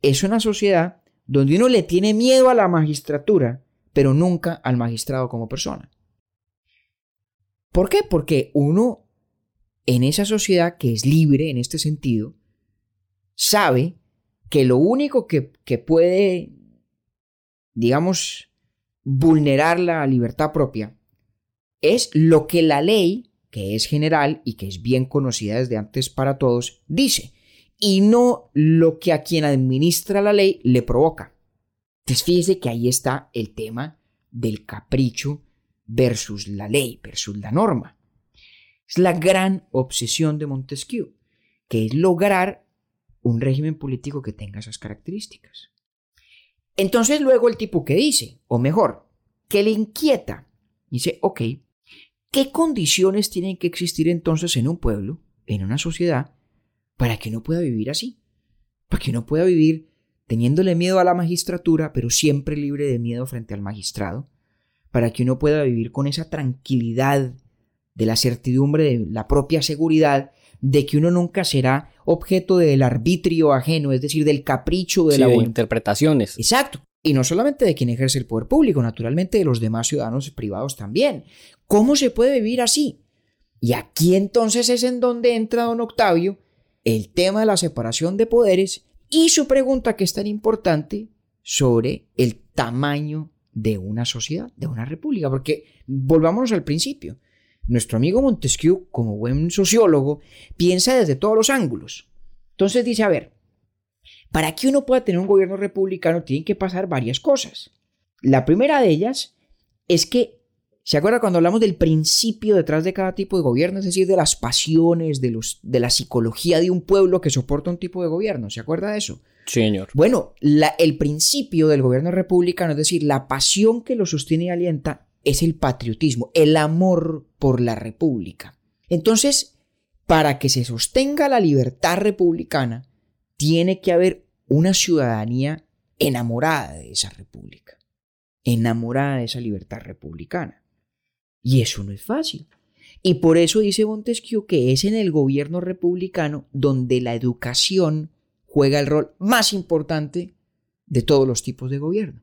es una sociedad donde uno le tiene miedo a la magistratura, pero nunca al magistrado como persona. ¿Por qué? Porque uno en esa sociedad que es libre en este sentido, sabe que lo único que, que puede, digamos, vulnerar la libertad propia es lo que la ley, que es general y que es bien conocida desde antes para todos, dice, y no lo que a quien administra la ley le provoca. Entonces fíjese que ahí está el tema del capricho versus la ley, versus la norma. Es la gran obsesión de Montesquieu, que es lograr un régimen político que tenga esas características. Entonces luego el tipo que dice, o mejor, que le inquieta, dice, ok, ¿qué condiciones tienen que existir entonces en un pueblo, en una sociedad, para que uno pueda vivir así? Para que uno pueda vivir teniéndole miedo a la magistratura, pero siempre libre de miedo frente al magistrado, para que uno pueda vivir con esa tranquilidad de la certidumbre de la propia seguridad de que uno nunca será objeto del arbitrio ajeno, es decir, del capricho de la interpretaciones. Exacto. Y no solamente de quien ejerce el poder público, naturalmente de los demás ciudadanos privados también. ¿Cómo se puede vivir así? Y aquí entonces es en donde entra don Octavio el tema de la separación de poderes y su pregunta que es tan importante sobre el tamaño de una sociedad, de una república, porque volvámonos al principio. Nuestro amigo Montesquieu, como buen sociólogo, piensa desde todos los ángulos. Entonces dice, a ver, para que uno pueda tener un gobierno republicano tienen que pasar varias cosas. La primera de ellas es que, ¿se acuerda cuando hablamos del principio detrás de cada tipo de gobierno? Es decir, de las pasiones, de, los, de la psicología de un pueblo que soporta un tipo de gobierno. ¿Se acuerda de eso? Señor. Bueno, el principio del gobierno republicano, es decir, la pasión que lo sostiene y alienta, es el patriotismo, el amor por la república. Entonces, para que se sostenga la libertad republicana, tiene que haber una ciudadanía enamorada de esa república, enamorada de esa libertad republicana. Y eso no es fácil. Y por eso dice Montesquieu que es en el gobierno republicano donde la educación juega el rol más importante de todos los tipos de gobierno.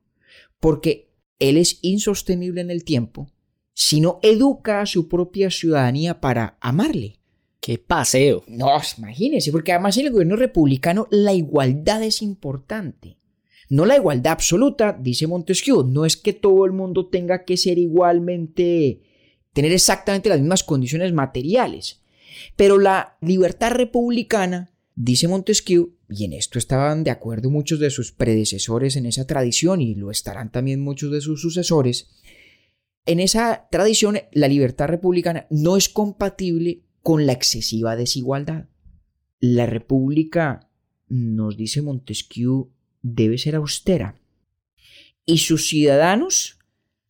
Porque él es insostenible en el tiempo si no educa a su propia ciudadanía para amarle. ¡Qué paseo! No, imagínese, porque además en el gobierno republicano la igualdad es importante. No la igualdad absoluta, dice Montesquieu, no es que todo el mundo tenga que ser igualmente, tener exactamente las mismas condiciones materiales, pero la libertad republicana Dice Montesquieu, y en esto estaban de acuerdo muchos de sus predecesores en esa tradición y lo estarán también muchos de sus sucesores, en esa tradición la libertad republicana no es compatible con la excesiva desigualdad. La república, nos dice Montesquieu, debe ser austera y sus ciudadanos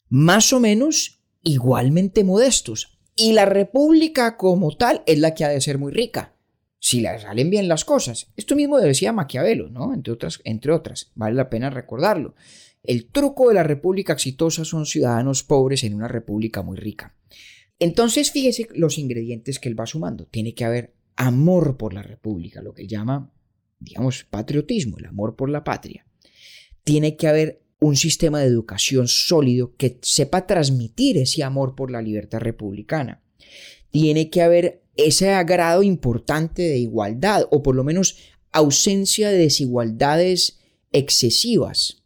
más o menos igualmente modestos. Y la república como tal es la que ha de ser muy rica si le salen bien las cosas. Esto mismo decía Maquiavelo, ¿no? Entre otras, entre otras, vale la pena recordarlo. El truco de la república exitosa son ciudadanos pobres en una república muy rica. Entonces, fíjese los ingredientes que él va sumando. Tiene que haber amor por la república, lo que él llama, digamos, patriotismo, el amor por la patria. Tiene que haber un sistema de educación sólido que sepa transmitir ese amor por la libertad republicana. Tiene que haber ese grado importante de igualdad o por lo menos ausencia de desigualdades excesivas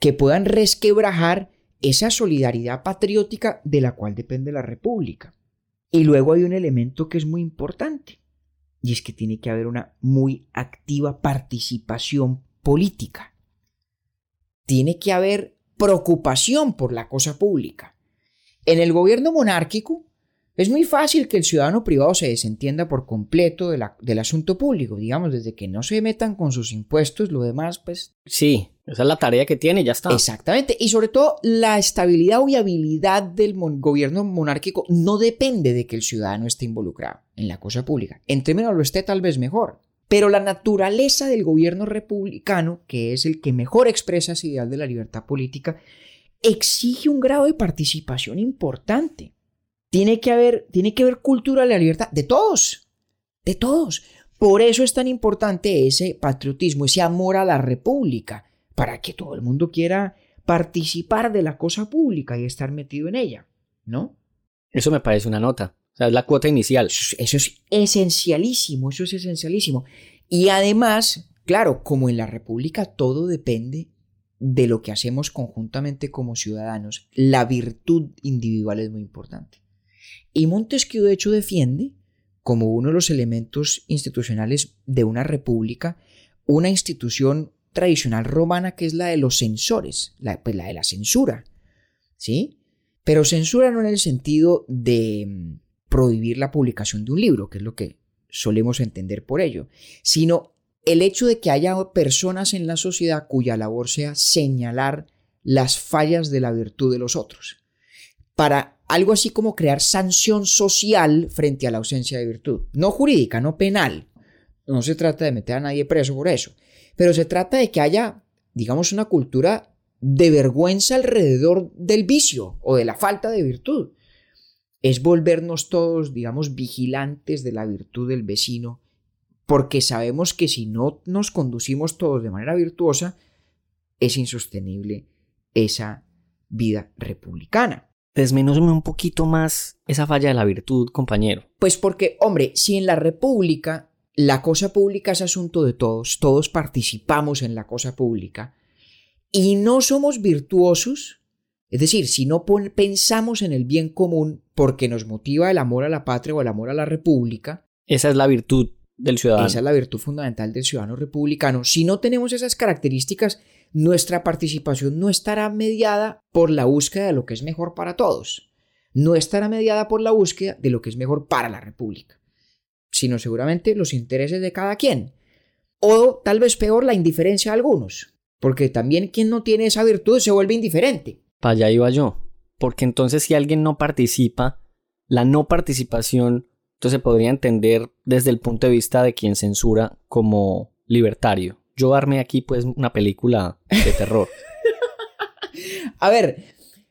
que puedan resquebrajar esa solidaridad patriótica de la cual depende la República. Y luego hay un elemento que es muy importante, y es que tiene que haber una muy activa participación política. Tiene que haber preocupación por la cosa pública. En el gobierno monárquico, es muy fácil que el ciudadano privado se desentienda por completo del asunto público, digamos, desde que no se metan con sus impuestos, lo demás, pues... Sí, esa es la tarea que tiene, ya está. Exactamente, y sobre todo la estabilidad o viabilidad del gobierno monárquico no depende de que el ciudadano esté involucrado en la cosa pública. Entre menos lo esté, tal vez mejor. Pero la naturaleza del gobierno republicano, que es el que mejor expresa ese ideal de la libertad política, exige un grado de participación importante. Tiene que haber, tiene que haber cultura de la libertad de todos, de todos. Por eso es tan importante ese patriotismo, ese amor a la república, para que todo el mundo quiera participar de la cosa pública y estar metido en ella, ¿no? Eso me parece una nota. O sea, es la cuota inicial. Eso es esencialísimo, eso es esencialísimo. Y además, claro, como en la República todo depende de lo que hacemos conjuntamente como ciudadanos, la virtud individual es muy importante. Y Montesquieu de hecho defiende, como uno de los elementos institucionales de una república, una institución tradicional romana que es la de los censores, la, pues de la censura, ¿sí? Pero censura no en el sentido de mm, prohibir la publicación de un libro, que es lo que solemos entender por ello, sino el hecho de que haya personas en la sociedad cuya labor sea señalar las fallas de la virtud de los otros, para algo así como crear sanción social frente a la ausencia de virtud. No jurídica, no penal. No se trata de meter a nadie preso por eso. Pero se trata de que haya, digamos, una cultura de vergüenza alrededor del vicio o de la falta de virtud. Es volvernos todos, digamos, vigilantes de la virtud del vecino, porque sabemos que si no nos conducimos todos de manera virtuosa, es insostenible esa vida republicana. Desmenúzame un poquito más esa falla de la virtud, compañero. Pues porque, hombre, si en la República la cosa pública es asunto de todos, todos participamos en la cosa pública y no somos virtuosos, es decir, si no pensamos en el bien común porque nos motiva el amor a la patria o el amor a la República. Esa es la virtud del ciudadano. Esa es la virtud fundamental del ciudadano republicano. Si no tenemos esas características, nuestra participación no estará mediada por la búsqueda de lo que es mejor para todos, no estará mediada por la búsqueda de lo que es mejor para la República, sino seguramente los intereses de cada quien, o tal vez peor la indiferencia de algunos, porque también quien no tiene esa virtud se vuelve indiferente. Para allá iba yo, porque entonces si alguien no participa, la no participación entonces se podría entender desde el punto de vista de quien censura como libertario yo armé aquí pues una película de terror. a ver,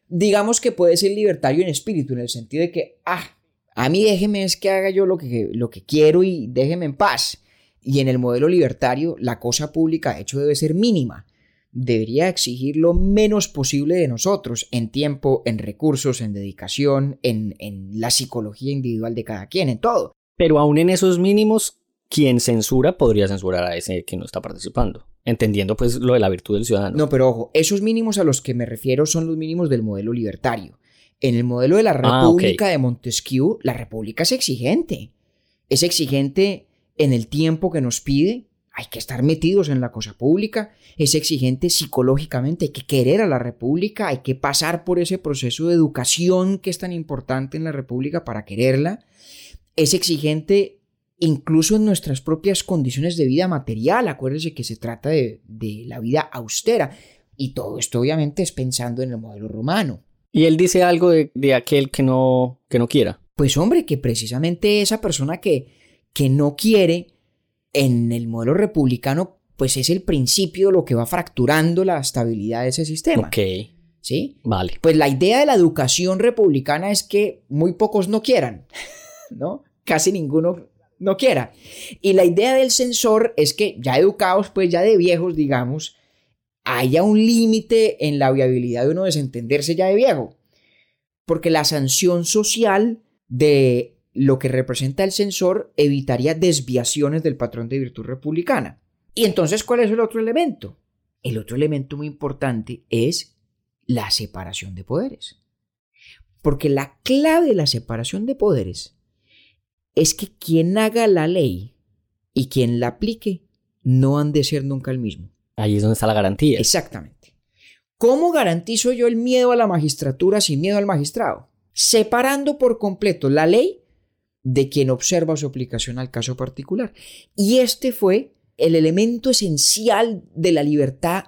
digamos que puede ser libertario en espíritu, en el sentido de que, ah, a mí déjeme es que haga yo lo que, lo que quiero y déjeme en paz. Y en el modelo libertario, la cosa pública, de hecho, debe ser mínima. Debería exigir lo menos posible de nosotros en tiempo, en recursos, en dedicación, en, en la psicología individual de cada quien, en todo. Pero aún en esos mínimos, quien censura podría censurar a ese que no está participando. Entendiendo pues lo de la virtud del ciudadano. No, pero ojo, esos mínimos a los que me refiero son los mínimos del modelo libertario. En el modelo de la ah, República de Montesquieu, la República es exigente. Es exigente en el tiempo que nos pide, hay que estar metidos en la cosa pública, es exigente psicológicamente, hay que querer a la República, hay que pasar por ese proceso de educación que es tan importante en la República para quererla, es exigente incluso en nuestras propias condiciones de vida material, acuérdense que se trata de, de la vida austera, y todo esto obviamente es pensando en el modelo romano. Y él dice algo de, de aquel que no, que no quiera. Pues hombre, que precisamente esa persona que, que no quiere en el modelo republicano, pues es el principio lo que va fracturando la estabilidad de ese sistema. Ok. ¿Sí? Vale. Pues la idea de la educación republicana es que muy pocos no quieran, ¿no? Casi ninguno no quiera. Y la idea del censor es que ya educados, pues ya de viejos, digamos, haya un límite en la viabilidad de uno desentenderse ya de viejo. Porque la sanción social de lo que representa el censor evitaría desviaciones del patrón de virtud republicana. Y entonces, ¿cuál es el otro elemento? El otro elemento muy importante es la separación de poderes. Porque la clave de la separación de poderes es que quien haga la ley y quien la aplique no han de ser nunca el mismo. Ahí es donde está la garantía. Exactamente. ¿Cómo garantizo yo el miedo a la magistratura sin miedo al magistrado? Separando por completo la ley de quien observa su aplicación al caso particular. Y este fue el elemento esencial de la libertad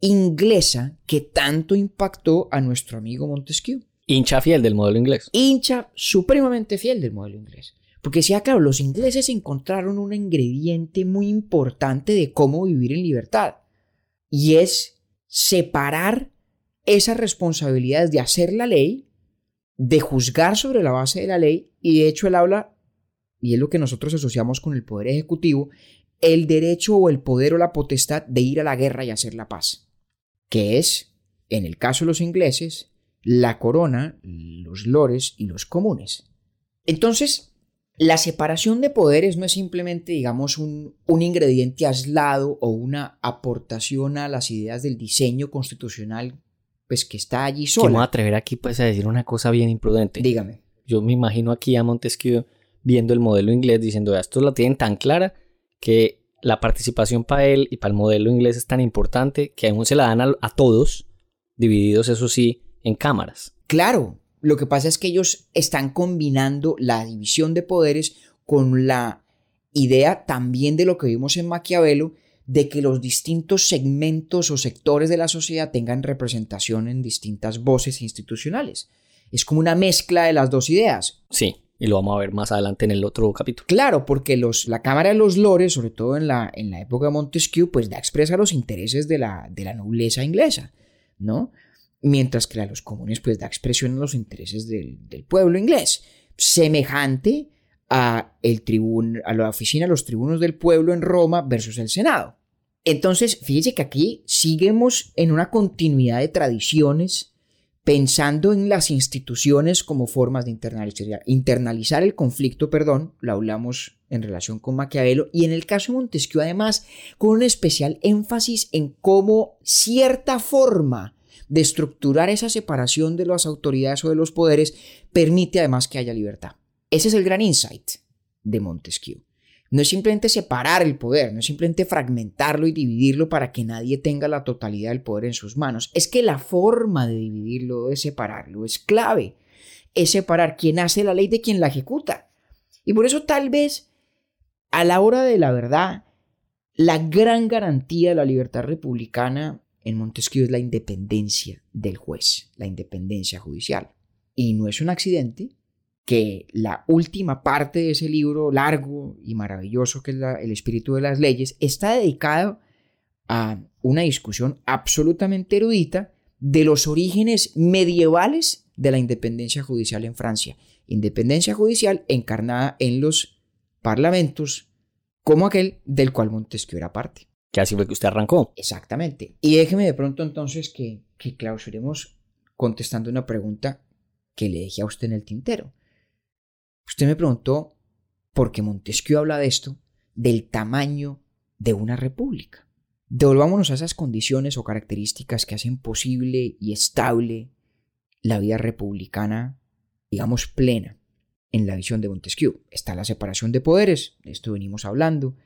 inglesa que tanto impactó a nuestro amigo Montesquieu. Hincha fiel del modelo inglés. Hincha supremamente fiel del modelo inglés. Porque decía, claro, los ingleses encontraron un ingrediente muy importante de cómo vivir en libertad. Y es separar esas responsabilidades de hacer la ley, de juzgar sobre la base de la ley, y de hecho él habla, y es lo que nosotros asociamos con el poder ejecutivo, el derecho o el poder o la potestad de ir a la guerra y hacer la paz. Que es, en el caso de los ingleses, la corona, los lores y los comunes. Entonces, la separación de poderes no es simplemente, digamos, un, un, ingrediente aislado o una aportación a las ideas del diseño constitucional, pues que está allí sola. Que me voy a atrever aquí pues a decir una cosa bien imprudente. Dígame. Yo me imagino aquí a Montesquieu viendo el modelo inglés diciendo, esto la tienen tan clara que la participación para él y para el modelo inglés es tan importante que aún se la dan a, a todos, divididos eso sí, en cámaras. Claro, lo que pasa es que ellos están combinando la división de poderes con la idea también de lo que vimos en Maquiavelo, de que los distintos segmentos o sectores de la sociedad tengan representación en distintas voces institucionales. Es como una mezcla de las dos ideas. Sí, y lo vamos a ver más adelante en el otro capítulo. Claro, porque los, la Cámara de los Lores, sobre todo en la, en la época de Montesquieu, pues da expresa los intereses de la, de la nobleza inglesa, ¿no? Mientras que a los comunes pues da expresión a los intereses del, del pueblo inglés, semejante a, el tribun, a la oficina de los tribunos del pueblo en Roma versus el Senado. Entonces, fíjese que aquí seguimos en una continuidad de tradiciones, pensando en las instituciones como formas de internalizar, internalizar el conflicto, perdón, lo hablamos en relación con Maquiavelo, y en el caso de Montesquieu además con un especial énfasis en cómo cierta forma de estructurar esa separación de las autoridades o de los poderes permite además que haya libertad. Ese es el gran insight de Montesquieu. No es simplemente separar el poder, no es simplemente fragmentarlo y dividirlo para que nadie tenga la totalidad del poder en sus manos. Es que la forma de dividirlo, de separarlo, es clave. Es separar quién hace la ley de quien la ejecuta. Y por eso tal vez, a la hora de la verdad, la gran garantía de la libertad republicana en Montesquieu es la independencia del juez, la independencia judicial. Y no es un accidente que la última parte de ese libro largo y maravilloso que es El espíritu de las leyes está dedicado a una discusión absolutamente erudita de los orígenes medievales de la independencia judicial en Francia. Independencia judicial encarnada en los parlamentos como aquel del cual Montesquieu era parte. Que así fue que usted arrancó. Exactamente. Y déjeme de pronto entonces que, que clausuremos contestando una pregunta que le dejé a usted en el tintero. Usted me preguntó, por qué Montesquieu habla de esto, del tamaño de una república. Devolvámonos a esas condiciones o características que hacen posible y estable la vida republicana, digamos, plena. en la visión de Montesquieu. Está la separación de poderes, de esto venimos hablando.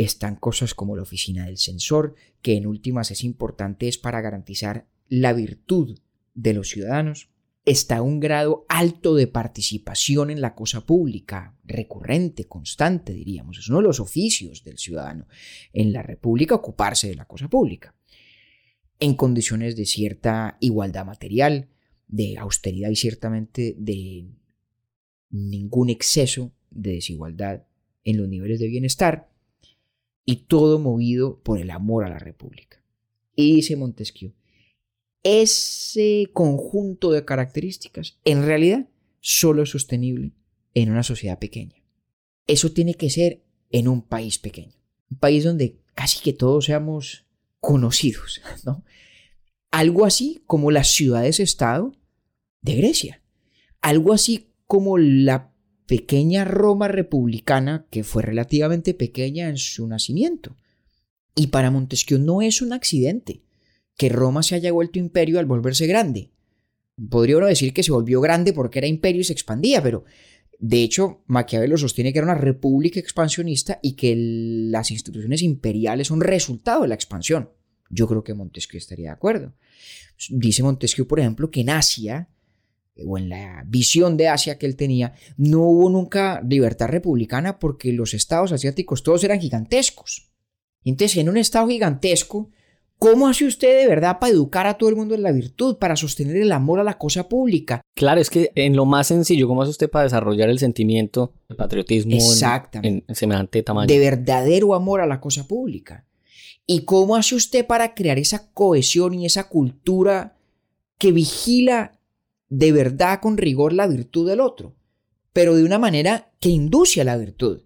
Están cosas como la oficina del censor, que en últimas es importante es para garantizar la virtud de los ciudadanos. Está un grado alto de participación en la cosa pública, recurrente, constante, diríamos. Es uno de los oficios del ciudadano en la República ocuparse de la cosa pública. En condiciones de cierta igualdad material, de austeridad y ciertamente de ningún exceso de desigualdad en los niveles de bienestar y todo movido por el amor a la República. Y dice Montesquieu, ese conjunto de características en realidad solo es sostenible en una sociedad pequeña. Eso tiene que ser en un país pequeño, un país donde casi que todos seamos conocidos, ¿no? Algo así como las ciudades-estado de Grecia, algo así como la pequeña Roma republicana que fue relativamente pequeña en su nacimiento. Y para Montesquieu no es un accidente que Roma se haya vuelto imperio al volverse grande. Podría uno decir que se volvió grande porque era imperio y se expandía, pero de hecho Maquiavelo sostiene que era una república expansionista y que las instituciones imperiales son resultado de la expansión. Yo creo que Montesquieu estaría de acuerdo. Dice Montesquieu, por ejemplo, que en Asia o en la visión de Asia que él tenía, no hubo nunca libertad republicana porque los estados asiáticos todos eran gigantescos. Entonces, en un estado gigantesco, ¿cómo hace usted de verdad para educar a todo el mundo en la virtud, para sostener el amor a la cosa pública? Claro, es que en lo más sencillo, ¿cómo hace usted para desarrollar el sentimiento, el patriotismo en, en semejante tamaño? De verdadero amor a la cosa pública. ¿Y cómo hace usted para crear esa cohesión y esa cultura que vigila de verdad con rigor la virtud del otro, pero de una manera que induce a la virtud.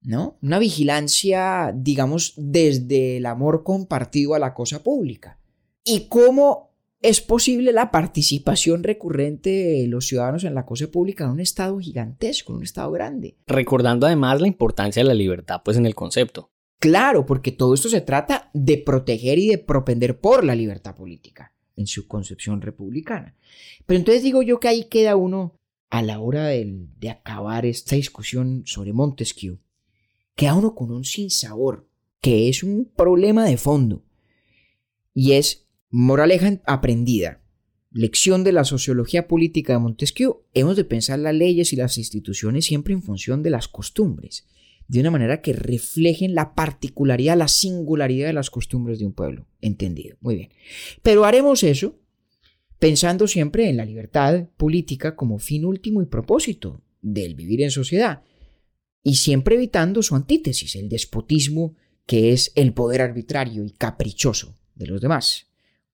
¿No? Una vigilancia, digamos, desde el amor compartido a la cosa pública. ¿Y cómo es posible la participación recurrente de los ciudadanos en la cosa pública en un estado gigantesco, en un estado grande? Recordando además la importancia de la libertad, pues en el concepto. Claro, porque todo esto se trata de proteger y de propender por la libertad política en su concepción republicana. Pero entonces digo yo que ahí queda uno a la hora de, acabar esta discusión sobre Montesquieu, queda uno con un sinsabor, que es un problema de fondo, y es moraleja aprendida. Lección de la sociología política de Montesquieu, hemos de pensar las leyes y las instituciones siempre en función de las costumbres de una manera que reflejen la particularidad, la singularidad de las costumbres de un pueblo. Entendido. Muy bien. Pero haremos eso pensando siempre en la libertad política como fin último y propósito del vivir en sociedad, y siempre evitando su antítesis, el despotismo, que es el poder arbitrario y caprichoso de los demás,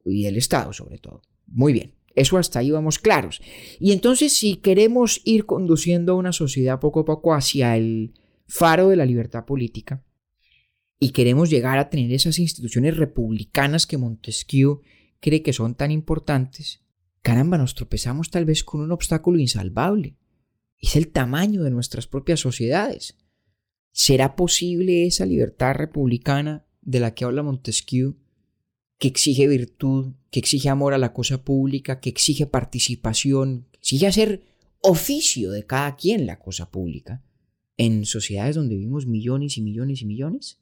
y del Estado sobre todo. Muy bien, eso hasta ahí vamos claros. Y entonces si queremos ir conduciendo a una sociedad poco a poco hacia el faro de la libertad política, y queremos llegar a tener esas instituciones republicanas que Montesquieu cree que son tan importantes, caramba, nos tropezamos tal vez con un obstáculo insalvable. Es el tamaño de nuestras propias sociedades. ¿Será posible esa libertad republicana de la que habla Montesquieu, que exige virtud, que exige amor a la cosa pública, que exige participación, que exige hacer oficio de cada quien la cosa pública? En sociedades donde vivimos millones y millones y millones?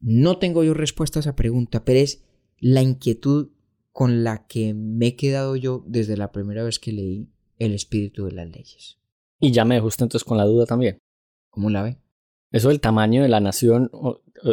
No tengo yo respuesta a esa pregunta, pero es la inquietud con la que me he quedado yo desde la primera vez que leí El espíritu de las leyes. Y ya me dejó entonces con la duda también. ¿Cómo la ve? Eso del tamaño de la nación,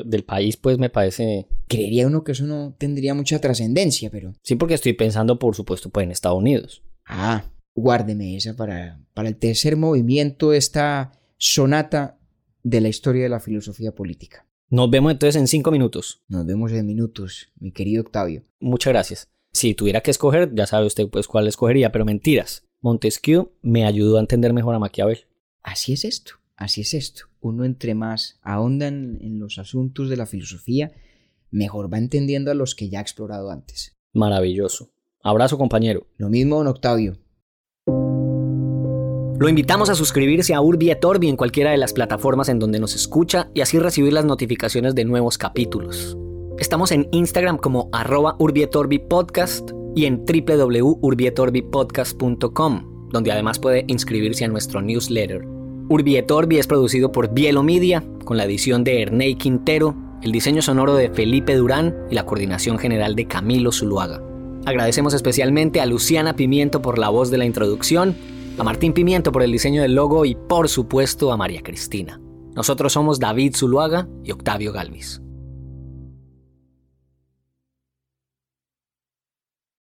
del país, pues me parece... Creería uno que eso no tendría mucha trascendencia, pero... Sí, porque estoy pensando, por supuesto, pues en Estados Unidos. Ah, guárdeme esa para, para el tercer movimiento esta sonata de la historia de la filosofía política. Nos vemos entonces en cinco minutos. Nos vemos en minutos, mi querido Octavio. Muchas gracias. Si tuviera que escoger, ya sabe usted pues cuál escogería, pero mentiras. Montesquieu me ayudó a entender mejor a Maquiavel. Así es esto, así es esto. Uno entre más ahondan en los asuntos de la filosofía, mejor va entendiendo a los que ya ha explorado antes. Maravilloso. Abrazo compañero. Lo mismo, don Octavio. Lo invitamos a suscribirse a Urbi en cualquiera de las plataformas en donde nos escucha y así recibir las notificaciones de nuevos capítulos. Estamos en Instagram como arroba Podcast y en www.urbietorbipodcast.com. donde además puede inscribirse a nuestro newsletter. Urbi es producido por Bielo Media, con la edición de Ernei Quintero, el diseño sonoro de Felipe Durán y la coordinación general de Camilo Zuluaga. Agradecemos especialmente a Luciana Pimiento por la voz de la introducción, a Martín Pimiento por el diseño del logo y por supuesto a María Cristina. Nosotros somos David Zuluaga y Octavio Galvis.